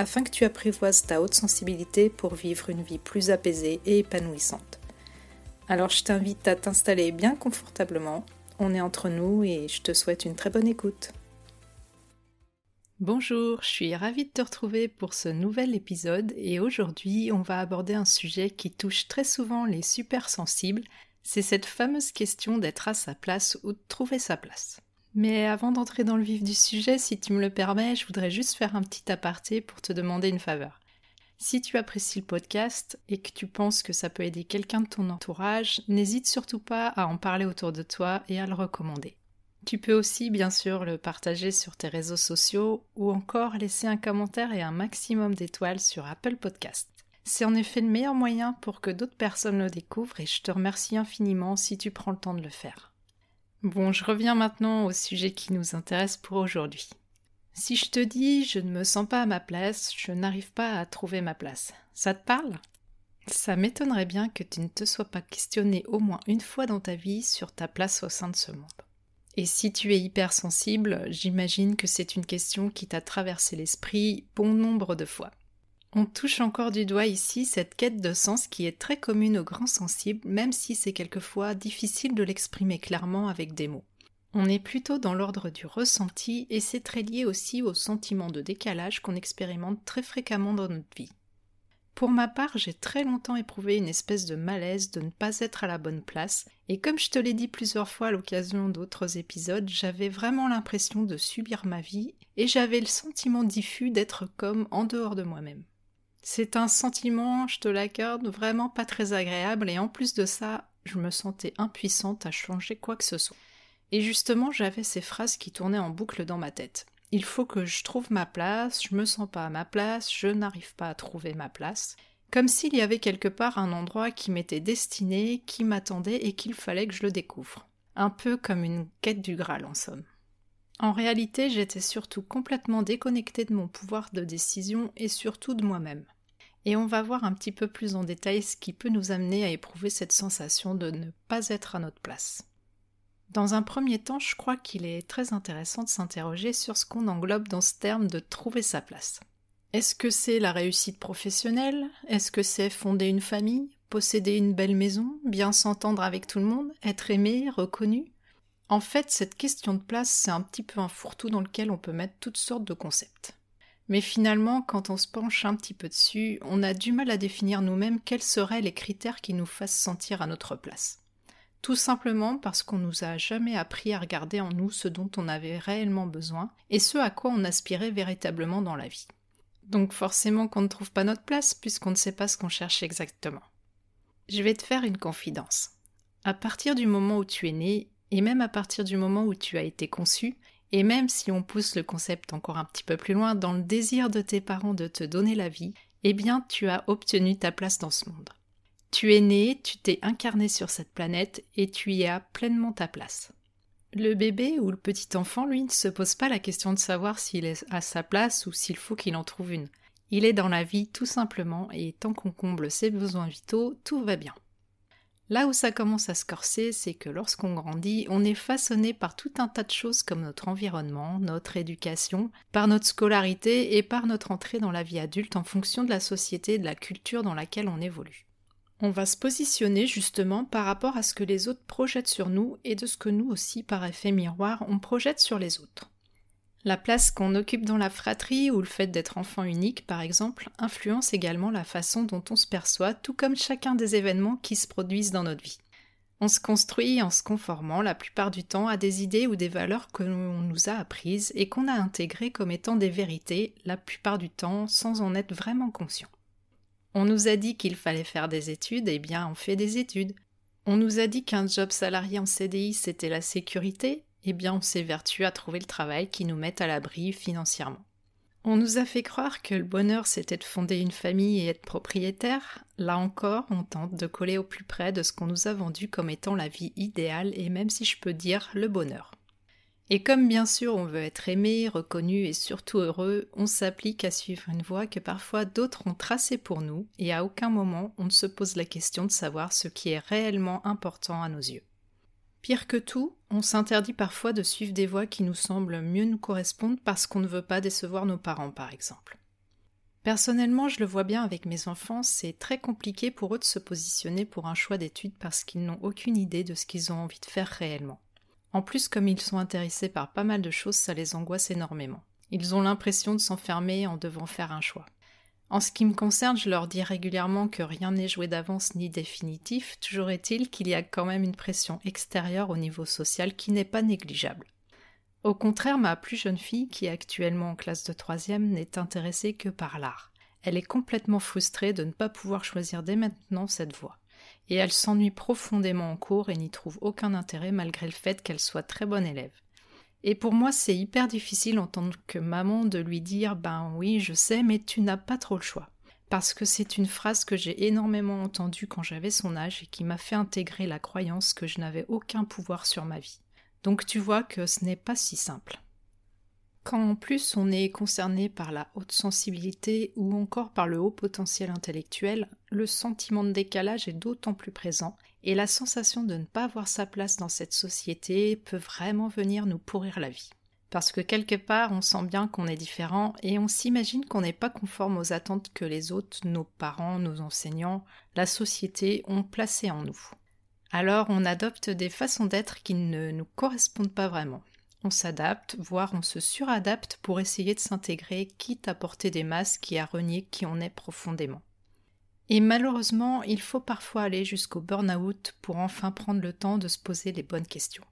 afin que tu apprivoises ta haute sensibilité pour vivre une vie plus apaisée et épanouissante. Alors je t'invite à t'installer bien confortablement, on est entre nous et je te souhaite une très bonne écoute. Bonjour, je suis ravie de te retrouver pour ce nouvel épisode et aujourd'hui on va aborder un sujet qui touche très souvent les super sensibles, c'est cette fameuse question d'être à sa place ou de trouver sa place. Mais avant d'entrer dans le vif du sujet, si tu me le permets, je voudrais juste faire un petit aparté pour te demander une faveur. Si tu apprécies le podcast et que tu penses que ça peut aider quelqu'un de ton entourage, n'hésite surtout pas à en parler autour de toi et à le recommander. Tu peux aussi bien sûr le partager sur tes réseaux sociaux ou encore laisser un commentaire et un maximum d'étoiles sur Apple Podcast. C'est en effet le meilleur moyen pour que d'autres personnes le découvrent et je te remercie infiniment si tu prends le temps de le faire. Bon, je reviens maintenant au sujet qui nous intéresse pour aujourd'hui. Si je te dis je ne me sens pas à ma place, je n'arrive pas à trouver ma place, ça te parle? Ça m'étonnerait bien que tu ne te sois pas questionné au moins une fois dans ta vie sur ta place au sein de ce monde. Et si tu es hypersensible, j'imagine que c'est une question qui t'a traversé l'esprit bon nombre de fois. On touche encore du doigt ici cette quête de sens qui est très commune aux grands sensibles, même si c'est quelquefois difficile de l'exprimer clairement avec des mots. On est plutôt dans l'ordre du ressenti et c'est très lié aussi au sentiment de décalage qu'on expérimente très fréquemment dans notre vie. Pour ma part, j'ai très longtemps éprouvé une espèce de malaise de ne pas être à la bonne place, et comme je te l'ai dit plusieurs fois à l'occasion d'autres épisodes, j'avais vraiment l'impression de subir ma vie, et j'avais le sentiment diffus d'être comme en dehors de moi-même. C'est un sentiment, je te l'accorde, vraiment pas très agréable et en plus de ça, je me sentais impuissante à changer quoi que ce soit. Et justement, j'avais ces phrases qui tournaient en boucle dans ma tête. Il faut que je trouve ma place, je me sens pas à ma place, je n'arrive pas à trouver ma place. Comme s'il y avait quelque part un endroit qui m'était destiné, qui m'attendait et qu'il fallait que je le découvre. Un peu comme une quête du Graal en somme. En réalité, j'étais surtout complètement déconnectée de mon pouvoir de décision et surtout de moi-même. Et on va voir un petit peu plus en détail ce qui peut nous amener à éprouver cette sensation de ne pas être à notre place. Dans un premier temps, je crois qu'il est très intéressant de s'interroger sur ce qu'on englobe dans ce terme de trouver sa place. Est-ce que c'est la réussite professionnelle? Est-ce que c'est fonder une famille? Posséder une belle maison? Bien s'entendre avec tout le monde? Être aimé? Reconnu? En fait, cette question de place, c'est un petit peu un fourre-tout dans lequel on peut mettre toutes sortes de concepts. Mais finalement, quand on se penche un petit peu dessus, on a du mal à définir nous-mêmes quels seraient les critères qui nous fassent sentir à notre place. Tout simplement parce qu'on nous a jamais appris à regarder en nous ce dont on avait réellement besoin et ce à quoi on aspirait véritablement dans la vie. Donc forcément qu'on ne trouve pas notre place puisqu'on ne sait pas ce qu'on cherche exactement. Je vais te faire une confidence. À partir du moment où tu es né, et même à partir du moment où tu as été conçu, et même si on pousse le concept encore un petit peu plus loin, dans le désir de tes parents de te donner la vie, eh bien tu as obtenu ta place dans ce monde. Tu es né, tu t'es incarné sur cette planète et tu y as pleinement ta place. Le bébé ou le petit enfant, lui, ne se pose pas la question de savoir s'il est à sa place ou s'il faut qu'il en trouve une. Il est dans la vie tout simplement et tant qu'on comble ses besoins vitaux, tout va bien. Là où ça commence à se corser, c'est que lorsqu'on grandit, on est façonné par tout un tas de choses comme notre environnement, notre éducation, par notre scolarité et par notre entrée dans la vie adulte en fonction de la société et de la culture dans laquelle on évolue. On va se positionner justement par rapport à ce que les autres projettent sur nous et de ce que nous aussi, par effet miroir, on projette sur les autres. La place qu'on occupe dans la fratrie ou le fait d'être enfant unique, par exemple, influence également la façon dont on se perçoit, tout comme chacun des événements qui se produisent dans notre vie. On se construit en se conformant la plupart du temps à des idées ou des valeurs que l'on nous a apprises et qu'on a intégrées comme étant des vérités, la plupart du temps sans en être vraiment conscient. On nous a dit qu'il fallait faire des études, et eh bien on fait des études. On nous a dit qu'un job salarié en CDI c'était la sécurité, eh bien on s'évertue à trouver le travail qui nous mette à l'abri financièrement. On nous a fait croire que le bonheur c'était de fonder une famille et être propriétaire. Là encore, on tente de coller au plus près de ce qu'on nous a vendu comme étant la vie idéale et même si je peux dire le bonheur. Et comme bien sûr on veut être aimé, reconnu et surtout heureux, on s'applique à suivre une voie que parfois d'autres ont tracée pour nous et à aucun moment on ne se pose la question de savoir ce qui est réellement important à nos yeux. Pire que tout, on s'interdit parfois de suivre des voies qui nous semblent mieux nous correspondre parce qu'on ne veut pas décevoir nos parents, par exemple. Personnellement, je le vois bien avec mes enfants, c'est très compliqué pour eux de se positionner pour un choix d'études parce qu'ils n'ont aucune idée de ce qu'ils ont envie de faire réellement. En plus, comme ils sont intéressés par pas mal de choses, ça les angoisse énormément. Ils ont l'impression de s'enfermer en devant faire un choix. En ce qui me concerne, je leur dis régulièrement que rien n'est joué d'avance ni définitif, toujours est-il qu'il y a quand même une pression extérieure au niveau social qui n'est pas négligeable. Au contraire, ma plus jeune fille, qui est actuellement en classe de troisième, n'est intéressée que par l'art. Elle est complètement frustrée de ne pas pouvoir choisir dès maintenant cette voie. Et elle s'ennuie profondément en cours et n'y trouve aucun intérêt malgré le fait qu'elle soit très bonne élève. Et pour moi, c'est hyper difficile en tant que maman de lui dire Ben oui, je sais, mais tu n'as pas trop le choix. Parce que c'est une phrase que j'ai énormément entendue quand j'avais son âge et qui m'a fait intégrer la croyance que je n'avais aucun pouvoir sur ma vie. Donc tu vois que ce n'est pas si simple. Quand en plus on est concerné par la haute sensibilité ou encore par le haut potentiel intellectuel, le sentiment de décalage est d'autant plus présent et la sensation de ne pas avoir sa place dans cette société peut vraiment venir nous pourrir la vie. Parce que quelque part on sent bien qu'on est différent et on s'imagine qu'on n'est pas conforme aux attentes que les autres, nos parents, nos enseignants, la société ont placées en nous. Alors on adopte des façons d'être qui ne nous correspondent pas vraiment on s'adapte, voire on se suradapte pour essayer de s'intégrer, quitte à porter des masques et à renier qui on est profondément. Et malheureusement, il faut parfois aller jusqu'au burn-out pour enfin prendre le temps de se poser les bonnes questions.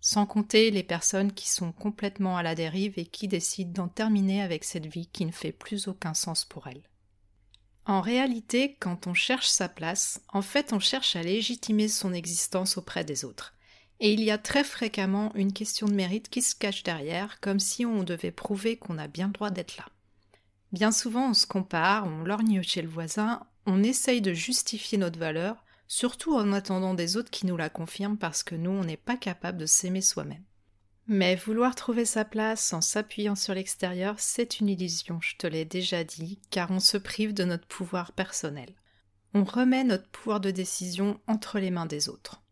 Sans compter les personnes qui sont complètement à la dérive et qui décident d'en terminer avec cette vie qui ne fait plus aucun sens pour elles. En réalité, quand on cherche sa place, en fait on cherche à légitimer son existence auprès des autres. Et il y a très fréquemment une question de mérite qui se cache derrière, comme si on devait prouver qu'on a bien le droit d'être là. Bien souvent, on se compare, on lorgne chez le voisin, on essaye de justifier notre valeur, surtout en attendant des autres qui nous la confirment parce que nous, on n'est pas capable de s'aimer soi-même. Mais vouloir trouver sa place en s'appuyant sur l'extérieur, c'est une illusion, je te l'ai déjà dit, car on se prive de notre pouvoir personnel. On remet notre pouvoir de décision entre les mains des autres.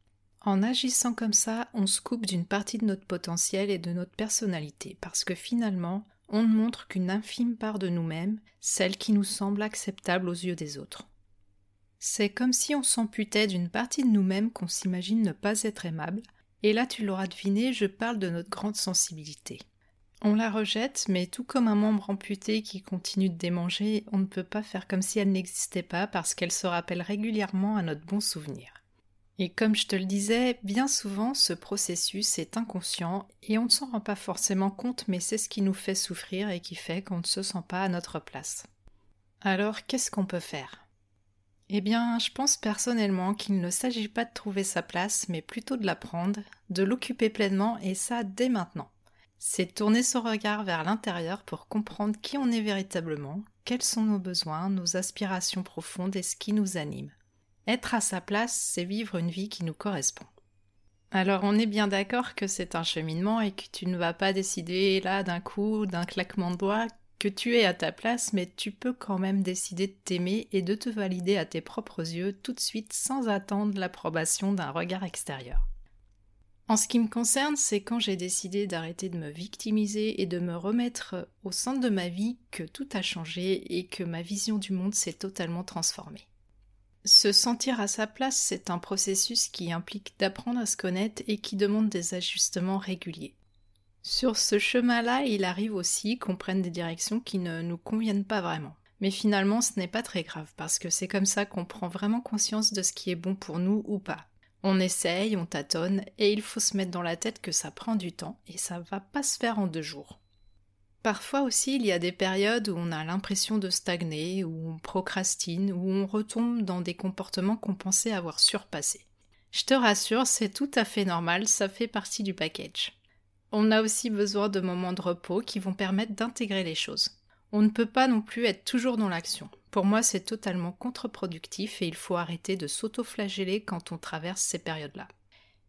En agissant comme ça, on se coupe d'une partie de notre potentiel et de notre personnalité, parce que finalement, on ne montre qu'une infime part de nous-mêmes, celle qui nous semble acceptable aux yeux des autres. C'est comme si on s'amputait d'une partie de nous-mêmes qu'on s'imagine ne pas être aimable, et là tu l'auras deviné, je parle de notre grande sensibilité. On la rejette, mais tout comme un membre amputé qui continue de démanger, on ne peut pas faire comme si elle n'existait pas parce qu'elle se rappelle régulièrement à notre bon souvenir. Et comme je te le disais, bien souvent ce processus est inconscient et on ne s'en rend pas forcément compte, mais c'est ce qui nous fait souffrir et qui fait qu'on ne se sent pas à notre place. Alors qu'est-ce qu'on peut faire? Eh bien, je pense personnellement qu'il ne s'agit pas de trouver sa place, mais plutôt de la prendre, de l'occuper pleinement et ça dès maintenant. C'est tourner son regard vers l'intérieur pour comprendre qui on est véritablement, quels sont nos besoins, nos aspirations profondes et ce qui nous anime. Être à sa place, c'est vivre une vie qui nous correspond. Alors on est bien d'accord que c'est un cheminement et que tu ne vas pas décider là d'un coup, d'un claquement de doigts, que tu es à ta place, mais tu peux quand même décider de t'aimer et de te valider à tes propres yeux tout de suite sans attendre l'approbation d'un regard extérieur. En ce qui me concerne, c'est quand j'ai décidé d'arrêter de me victimiser et de me remettre au centre de ma vie que tout a changé et que ma vision du monde s'est totalement transformée. Se sentir à sa place, c'est un processus qui implique d'apprendre à se connaître et qui demande des ajustements réguliers. Sur ce chemin-là, il arrive aussi qu'on prenne des directions qui ne nous conviennent pas vraiment. Mais finalement, ce n'est pas très grave parce que c'est comme ça qu'on prend vraiment conscience de ce qui est bon pour nous ou pas. On essaye, on tâtonne, et il faut se mettre dans la tête que ça prend du temps et ça va pas se faire en deux jours. Parfois aussi, il y a des périodes où on a l'impression de stagner, où on procrastine, où on retombe dans des comportements qu'on pensait avoir surpassés. Je te rassure, c'est tout à fait normal, ça fait partie du package. On a aussi besoin de moments de repos qui vont permettre d'intégrer les choses. On ne peut pas non plus être toujours dans l'action. Pour moi, c'est totalement contre-productif et il faut arrêter de s'auto-flageller quand on traverse ces périodes-là.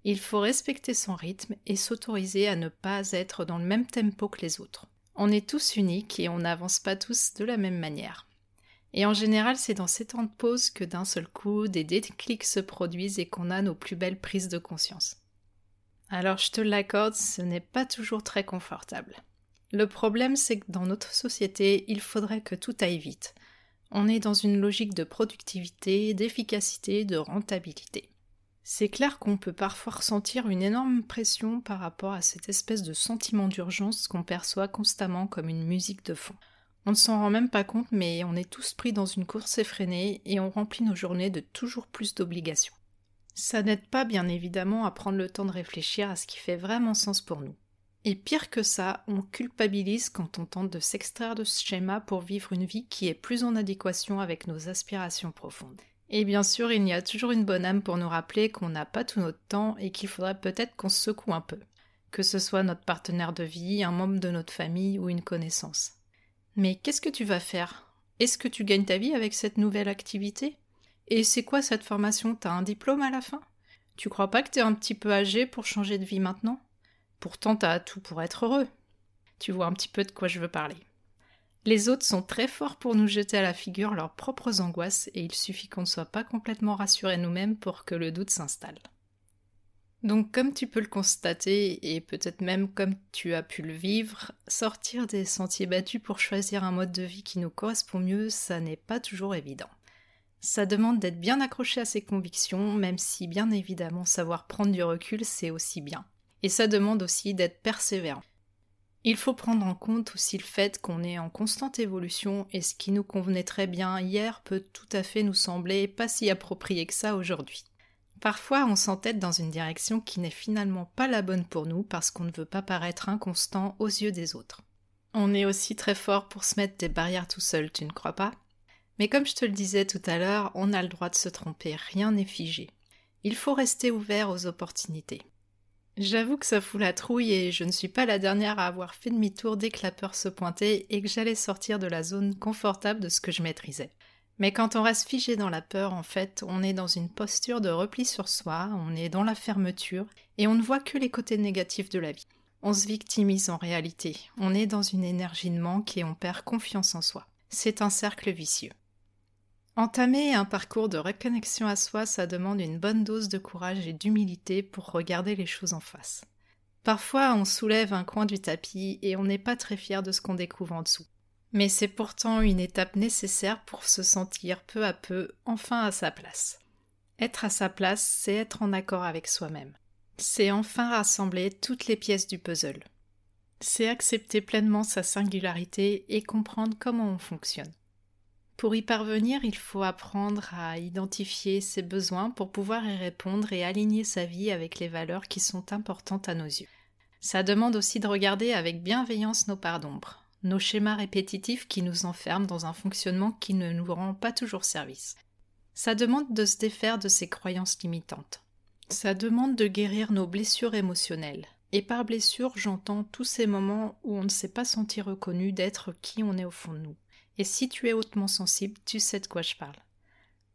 Il faut respecter son rythme et s'autoriser à ne pas être dans le même tempo que les autres. On est tous uniques et on n'avance pas tous de la même manière. Et en général, c'est dans ces temps de pause que d'un seul coup, des déclics se produisent et qu'on a nos plus belles prises de conscience. Alors je te l'accorde, ce n'est pas toujours très confortable. Le problème, c'est que dans notre société, il faudrait que tout aille vite. On est dans une logique de productivité, d'efficacité, de rentabilité. C'est clair qu'on peut parfois ressentir une énorme pression par rapport à cette espèce de sentiment d'urgence qu'on perçoit constamment comme une musique de fond. On ne s'en rend même pas compte, mais on est tous pris dans une course effrénée et on remplit nos journées de toujours plus d'obligations. Ça n'aide pas, bien évidemment, à prendre le temps de réfléchir à ce qui fait vraiment sens pour nous. Et pire que ça, on culpabilise quand on tente de s'extraire de ce schéma pour vivre une vie qui est plus en adéquation avec nos aspirations profondes. Et bien sûr, il y a toujours une bonne âme pour nous rappeler qu'on n'a pas tout notre temps et qu'il faudrait peut-être qu'on se secoue un peu. Que ce soit notre partenaire de vie, un membre de notre famille ou une connaissance. Mais qu'est-ce que tu vas faire? Est-ce que tu gagnes ta vie avec cette nouvelle activité? Et c'est quoi cette formation? T'as un diplôme à la fin? Tu crois pas que t'es un petit peu âgé pour changer de vie maintenant? Pourtant, t'as tout pour être heureux. Tu vois un petit peu de quoi je veux parler. Les autres sont très forts pour nous jeter à la figure leurs propres angoisses et il suffit qu'on ne soit pas complètement rassurés nous-mêmes pour que le doute s'installe. Donc comme tu peux le constater, et peut-être même comme tu as pu le vivre, sortir des sentiers battus pour choisir un mode de vie qui nous correspond mieux, ça n'est pas toujours évident. Ça demande d'être bien accroché à ses convictions, même si bien évidemment savoir prendre du recul, c'est aussi bien. Et ça demande aussi d'être persévérant. Il faut prendre en compte aussi le fait qu'on est en constante évolution et ce qui nous convenait très bien hier peut tout à fait nous sembler pas si approprié que ça aujourd'hui. Parfois, on s'entête dans une direction qui n'est finalement pas la bonne pour nous parce qu'on ne veut pas paraître inconstant aux yeux des autres. On est aussi très fort pour se mettre des barrières tout seul, tu ne crois pas? Mais comme je te le disais tout à l'heure, on a le droit de se tromper, rien n'est figé. Il faut rester ouvert aux opportunités. J'avoue que ça fout la trouille et je ne suis pas la dernière à avoir fait demi-tour dès que la peur se pointait et que j'allais sortir de la zone confortable de ce que je maîtrisais. Mais quand on reste figé dans la peur, en fait, on est dans une posture de repli sur soi, on est dans la fermeture et on ne voit que les côtés négatifs de la vie. On se victimise en réalité, on est dans une énergie de manque et on perd confiance en soi. C'est un cercle vicieux. Entamer un parcours de reconnexion à soi, ça demande une bonne dose de courage et d'humilité pour regarder les choses en face. Parfois, on soulève un coin du tapis et on n'est pas très fier de ce qu'on découvre en dessous. Mais c'est pourtant une étape nécessaire pour se sentir peu à peu enfin à sa place. Être à sa place, c'est être en accord avec soi-même. C'est enfin rassembler toutes les pièces du puzzle. C'est accepter pleinement sa singularité et comprendre comment on fonctionne. Pour y parvenir, il faut apprendre à identifier ses besoins pour pouvoir y répondre et aligner sa vie avec les valeurs qui sont importantes à nos yeux. Ça demande aussi de regarder avec bienveillance nos parts d'ombre, nos schémas répétitifs qui nous enferment dans un fonctionnement qui ne nous rend pas toujours service. Ça demande de se défaire de ces croyances limitantes. Ça demande de guérir nos blessures émotionnelles. Et par blessure, j'entends tous ces moments où on ne s'est pas senti reconnu d'être qui on est au fond de nous. Et si tu es hautement sensible, tu sais de quoi je parle.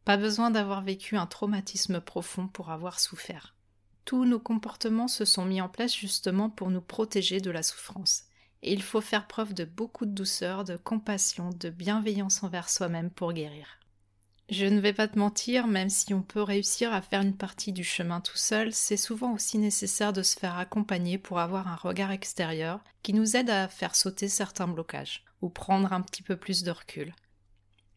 Pas besoin d'avoir vécu un traumatisme profond pour avoir souffert. Tous nos comportements se sont mis en place justement pour nous protéger de la souffrance. Et il faut faire preuve de beaucoup de douceur, de compassion, de bienveillance envers soi-même pour guérir. Je ne vais pas te mentir, même si on peut réussir à faire une partie du chemin tout seul, c'est souvent aussi nécessaire de se faire accompagner pour avoir un regard extérieur qui nous aide à faire sauter certains blocages ou prendre un petit peu plus de recul.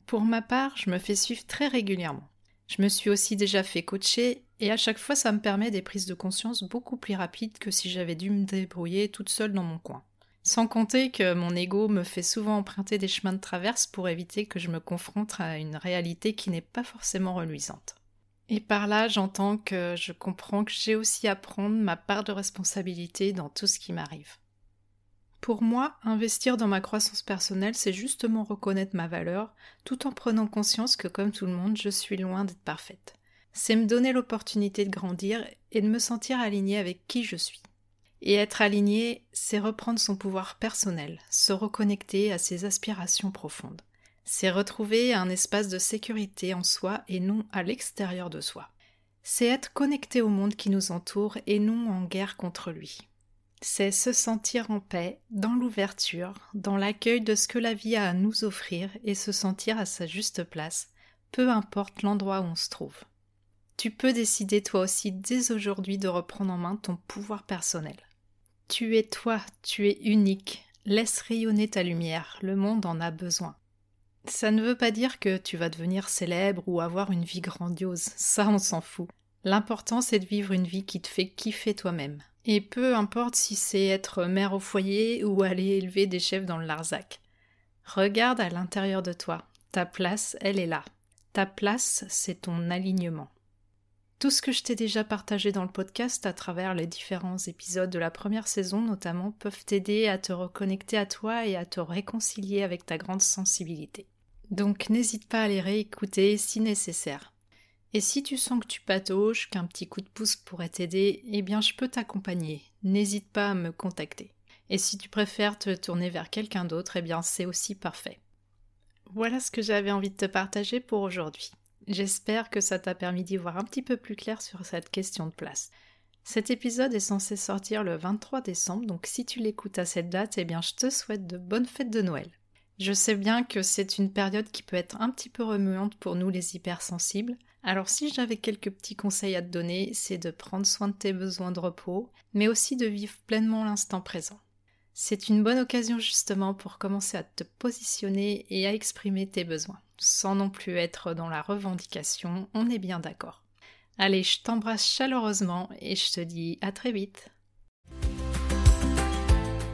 Pour ma part, je me fais suivre très régulièrement. Je me suis aussi déjà fait coacher et à chaque fois ça me permet des prises de conscience beaucoup plus rapides que si j'avais dû me débrouiller toute seule dans mon coin. Sans compter que mon ego me fait souvent emprunter des chemins de traverse pour éviter que je me confronte à une réalité qui n'est pas forcément reluisante. Et par là, j'entends que je comprends que j'ai aussi à prendre ma part de responsabilité dans tout ce qui m'arrive. Pour moi, investir dans ma croissance personnelle, c'est justement reconnaître ma valeur, tout en prenant conscience que, comme tout le monde, je suis loin d'être parfaite. C'est me donner l'opportunité de grandir et de me sentir alignée avec qui je suis. Et être aligné, c'est reprendre son pouvoir personnel, se reconnecter à ses aspirations profondes. C'est retrouver un espace de sécurité en soi et non à l'extérieur de soi. C'est être connecté au monde qui nous entoure et non en guerre contre lui. C'est se sentir en paix, dans l'ouverture, dans l'accueil de ce que la vie a à nous offrir et se sentir à sa juste place, peu importe l'endroit où on se trouve. Tu peux décider toi aussi dès aujourd'hui de reprendre en main ton pouvoir personnel. Tu es toi, tu es unique. Laisse rayonner ta lumière, le monde en a besoin. Ça ne veut pas dire que tu vas devenir célèbre ou avoir une vie grandiose, ça on s'en fout. L'important c'est de vivre une vie qui te fait kiffer toi-même. Et peu importe si c'est être mère au foyer ou aller élever des chefs dans le Larzac. Regarde à l'intérieur de toi. Ta place, elle est là. Ta place, c'est ton alignement. Tout ce que je t'ai déjà partagé dans le podcast à travers les différents épisodes de la première saison notamment peuvent t'aider à te reconnecter à toi et à te réconcilier avec ta grande sensibilité. Donc n'hésite pas à les réécouter si nécessaire. Et si tu sens que tu patauges, qu'un petit coup de pouce pourrait t'aider, eh bien je peux t'accompagner. N'hésite pas à me contacter. Et si tu préfères te tourner vers quelqu'un d'autre, eh bien c'est aussi parfait. Voilà ce que j'avais envie de te partager pour aujourd'hui. J'espère que ça t'a permis d'y voir un petit peu plus clair sur cette question de place. Cet épisode est censé sortir le 23 décembre, donc si tu l'écoutes à cette date, eh bien je te souhaite de bonnes fêtes de Noël. Je sais bien que c'est une période qui peut être un petit peu remuante pour nous les hypersensibles, alors si j'avais quelques petits conseils à te donner, c'est de prendre soin de tes besoins de repos, mais aussi de vivre pleinement l'instant présent. C'est une bonne occasion justement pour commencer à te positionner et à exprimer tes besoins, sans non plus être dans la revendication, on est bien d'accord. Allez, je t'embrasse chaleureusement et je te dis à très vite.